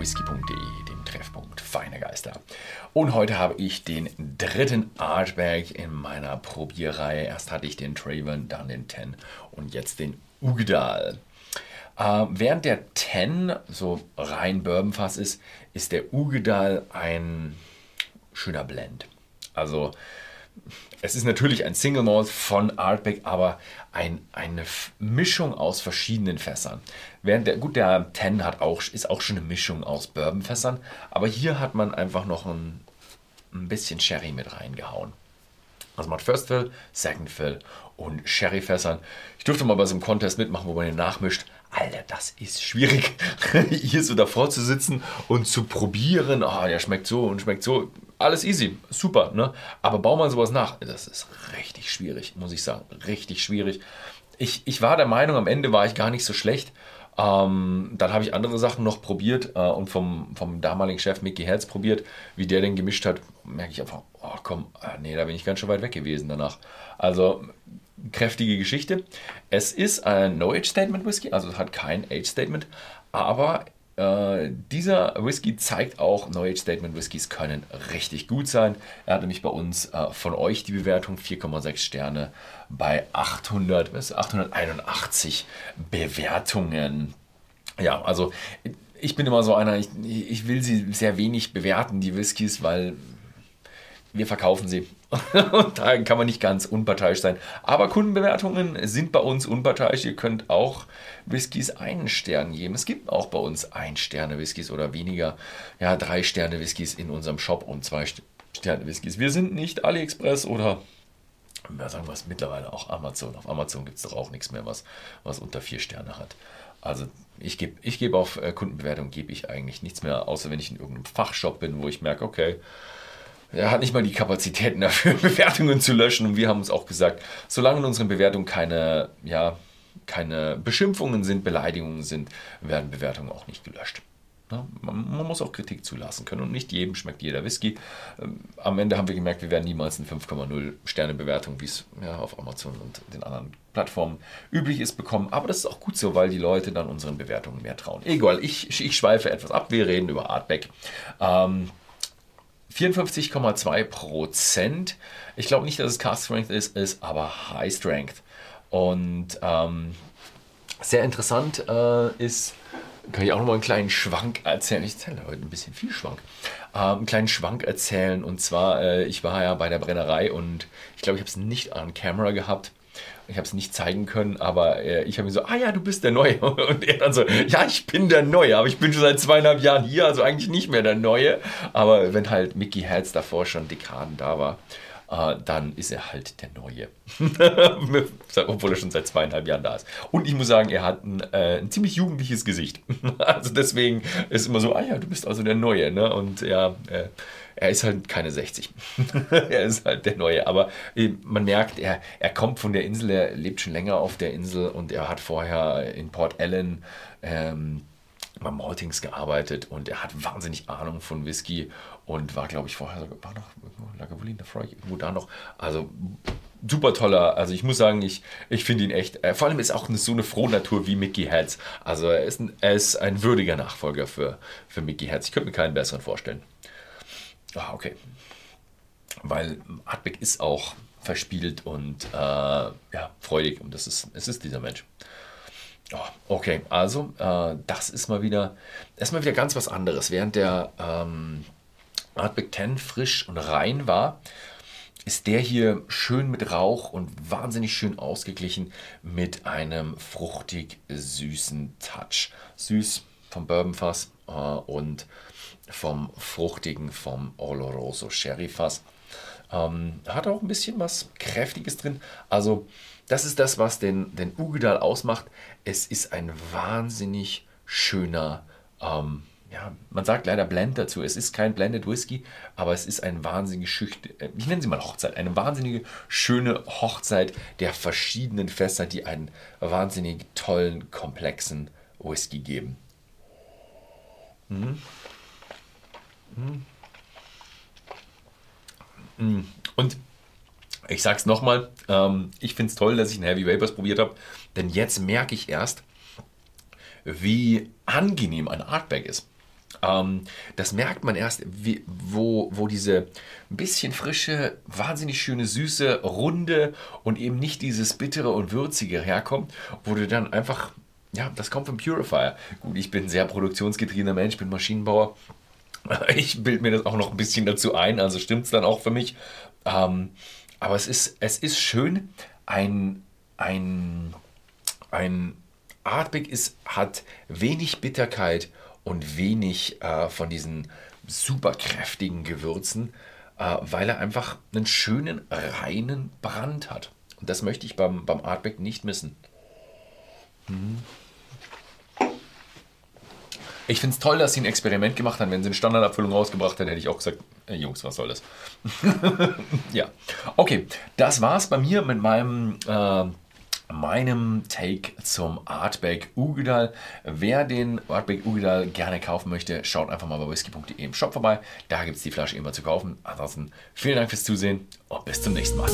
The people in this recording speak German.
www.whisky.de, dem Treffpunkt Feine Geister. Und heute habe ich den dritten Artback in meiner Probierreihe. Erst hatte ich den Traven, dann den Ten und jetzt den Ugdal. Äh, während der Ten so rein Bourbonfass ist, ist der Ugedal ein schöner Blend. Also es ist natürlich ein Single Malt von Artback, aber ein, eine Mischung aus verschiedenen Fässern. Während der, gut, der Ten hat auch, ist auch schon eine Mischung aus Bourbonfässern, aber hier hat man einfach noch ein, ein bisschen Sherry mit reingehauen. Also man hat First Fill, Second Fill und Sherryfässern. Ich durfte mal bei so einem Contest mitmachen, wo man den nachmischt. Alter, das ist schwierig, hier so davor zu sitzen und zu probieren. Oh, der schmeckt so und schmeckt so. Alles easy, super, ne? Aber bau mal sowas nach. Das ist richtig schwierig, muss ich sagen. Richtig schwierig. Ich, ich war der Meinung, am Ende war ich gar nicht so schlecht. Ähm, dann habe ich andere Sachen noch probiert äh, und vom, vom damaligen Chef Mickey Herz probiert, wie der den gemischt hat. Merke ich einfach, oh komm, äh, nee, da bin ich ganz schön weit weg gewesen danach. Also kräftige Geschichte. Es ist ein No-Age-Statement Whisky, also es hat kein Age-Statement, aber äh, dieser Whisky zeigt auch, No Age Statement Whiskys können richtig gut sein. Er hat nämlich bei uns äh, von euch die Bewertung 4,6 Sterne bei 800, 881 Bewertungen. Ja, also ich bin immer so einer, ich, ich will sie sehr wenig bewerten, die Whiskys, weil wir verkaufen sie. Und da kann man nicht ganz unparteiisch sein. Aber Kundenbewertungen sind bei uns unparteiisch. Ihr könnt auch Whiskys einen Stern geben. Es gibt auch bei uns ein Sterne Whiskys oder weniger, ja, drei Sterne Whiskys in unserem Shop und zwei Sterne Whiskys. Wir sind nicht AliExpress oder ja, sagen wir es mittlerweile auch Amazon. Auf Amazon gibt es doch auch nichts mehr, was, was unter vier Sterne hat. Also ich gebe ich geb auf äh, Kundenbewertung gebe ich eigentlich nichts mehr, außer wenn ich in irgendeinem Fachshop bin, wo ich merke, okay, er hat nicht mal die Kapazitäten dafür, Bewertungen zu löschen. Und wir haben uns auch gesagt, solange in unseren Bewertungen keine, ja, keine Beschimpfungen sind, Beleidigungen sind, werden Bewertungen auch nicht gelöscht. Ja, man, muss auch Kritik zulassen können und nicht jedem schmeckt jeder Whisky. Ähm, am Ende haben wir gemerkt, wir werden niemals eine 5,0 Sterne Bewertung, wie es ja, auf Amazon und den anderen Plattformen üblich ist, bekommen. Aber das ist auch gut so, weil die Leute dann unseren Bewertungen mehr trauen. Egal, ich, ich schweife etwas ab. Wir reden über Artback. Ähm, 54,2 Prozent. Ich glaube nicht, dass es Cast Strength ist, ist aber High Strength. Und ähm, sehr interessant äh, ist, kann ich auch noch mal einen kleinen Schwank erzählen. Ich erzähle heute ein bisschen viel Schwank. Äh, einen kleinen Schwank erzählen. Und zwar, äh, ich war ja bei der Brennerei und ich glaube, ich habe es nicht an Camera gehabt. Ich habe es nicht zeigen können, aber äh, ich habe mir so, ah ja, du bist der Neue. Und er dann so, ja, ich bin der Neue, aber ich bin schon seit zweieinhalb Jahren hier, also eigentlich nicht mehr der Neue. Aber wenn halt Mickey Herz davor schon Dekaden da war, äh, dann ist er halt der Neue. Obwohl er schon seit zweieinhalb Jahren da ist. Und ich muss sagen, er hat ein, äh, ein ziemlich jugendliches Gesicht. also deswegen ist immer so, ah ja, du bist also der Neue. Ne? Und ja, äh, er ist halt keine 60. er ist halt der Neue. Aber äh, man merkt, er, er kommt von der Insel, er lebt schon länger auf der Insel und er hat vorher in Port Ellen ähm, beim Maltings gearbeitet und er hat wahnsinnig Ahnung von Whisky und war, glaube ich, vorher war noch Lagavulin, da freue ich irgendwo da noch. Also super toller. Also ich muss sagen, ich, ich finde ihn echt. Äh, vor allem ist auch eine, so eine frohe Natur wie Mickey Herz. Also er ist ein, er ist ein würdiger Nachfolger für, für Mickey Herz. Ich könnte mir keinen besseren vorstellen. Ah, okay. Weil Hartbeck ist auch verspielt und äh, ja, freudig und das ist, es ist dieser Mensch. Oh, okay, also äh, das ist mal wieder, erstmal wieder ganz was anderes. Während der ähm, Artback 10 frisch und rein war, ist der hier schön mit Rauch und wahnsinnig schön ausgeglichen mit einem fruchtig süßen Touch. Süß vom Bourbonfass äh, und vom fruchtigen, vom Oloroso Sherry Fass. Ähm, hat auch ein bisschen was Kräftiges drin. Also, das ist das, was den, den Ugedal ausmacht. Es ist ein wahnsinnig schöner, ähm, ja, man sagt leider Blend dazu. Es ist kein Blended Whisky, aber es ist ein wahnsinnig schüchtern, äh, ich nenne sie mal Hochzeit, eine wahnsinnige schöne Hochzeit der verschiedenen Fässer, die einen wahnsinnig tollen, komplexen Whisky geben. Mhm. Mhm. Und ich sag's nochmal, ähm, ich finde es toll, dass ich einen Heavy Vapors probiert habe, denn jetzt merke ich erst, wie angenehm ein Artback ist. Ähm, das merkt man erst, wie, wo, wo diese ein bisschen frische, wahnsinnig schöne, süße, runde und eben nicht dieses bittere und würzige herkommt, wo du dann einfach, ja, das kommt vom Purifier. Gut, ich bin ein sehr produktionsgetriebener Mensch, bin Maschinenbauer. Ich bilde mir das auch noch ein bisschen dazu ein, also stimmt es dann auch für mich. Ähm, aber es ist, es ist schön, ein, ein, ein Artback ist, hat wenig Bitterkeit und wenig äh, von diesen super kräftigen Gewürzen, äh, weil er einfach einen schönen, reinen Brand hat. Und das möchte ich beim, beim Artback nicht missen. Hm. Ich finde es toll, dass sie ein Experiment gemacht haben. Wenn sie eine Standardabfüllung rausgebracht hätten, hätte ich auch gesagt, Jungs, was soll das? ja, okay, das war's bei mir mit meinem äh, meinem Take zum Artback Ugedal. Wer den Artback Ugedal gerne kaufen möchte, schaut einfach mal bei whisky.de im Shop vorbei. Da gibt es die Flasche immer zu kaufen. Ansonsten vielen Dank fürs Zusehen und bis zum nächsten Mal.